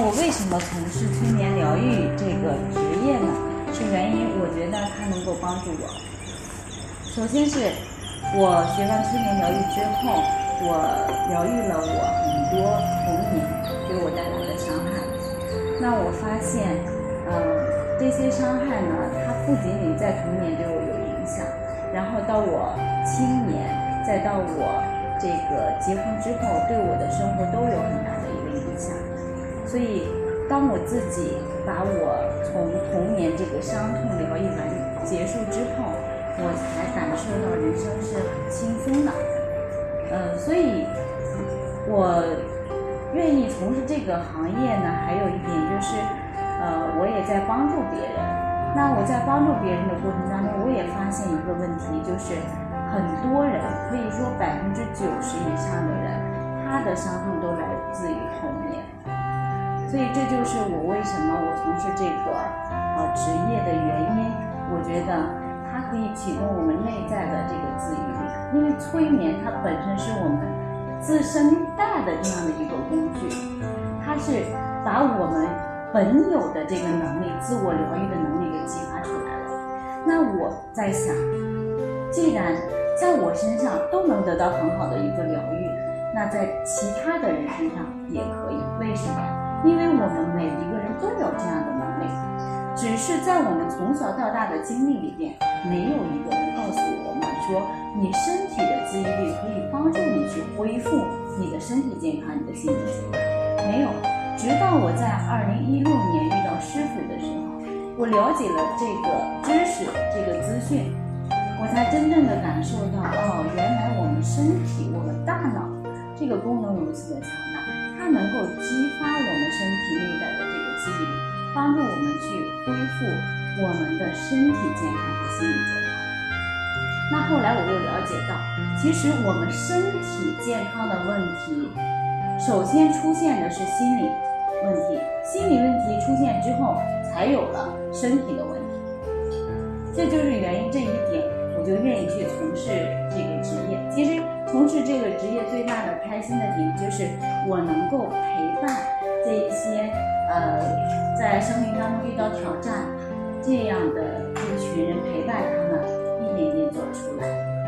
我为什么从事催眠疗愈这个职业呢？是原因，我觉得它能够帮助我。首先是我学完催眠疗愈之后，我疗愈了我很多童年给我带来的伤害。那我发现，呃，这些伤害呢，它不仅仅在童年对我有影响，然后到我青年，再到我这个结婚之后，对我的生活都有很大的一个影响。所以，当我自己把我从童年这个伤痛疗愈完结束之后，我才感受到人生是很轻松的，嗯，所以，我愿意从事这个行业呢。还有一点就是，呃，我也在帮助别人。那我在帮助别人的过程当中，我也发现一个问题，就是很多人可以说百分之九十以上所以这就是我为什么我从事这个呃职业的原因。我觉得。它可以启动我们内在的这个自愈力，因为催眠它本身是我们自身带的这样的一个工具，它是把我们本有的这个能力、自我疗愈的能力给激发出来了。那我在想，既然在我身上都能得到很好的一个疗愈，那在其他的人身上也可以。为什么？因为我们每一个人都有这样的能力，只是在我们从小到大的经历里边。没有一个人告诉我们说，你身体的自愈力可以帮助你去恢复你的身体健康、你的心理健康。没有，直到我在二零一六年遇到师傅的时候，我了解了这个知识、这个资讯，我才真正的感受到，哦，原来我们身体、我们大脑这个功能如此的强大，能够激发我们身体内在的这个记忆力，帮助我们去恢复。我们的身体健康和心理健康。那后来我又了解到，其实我们身体健康的问题，首先出现的是心理问题，心理问题出现之后，才有了身体的问题。这就是原因，这一点我就愿意去从事这个职业。其实从事这个职业最大的开心的点，就是我能够陪伴这些呃，在生命当中遇到挑战。这样的一群人陪伴他们，一点点走出来。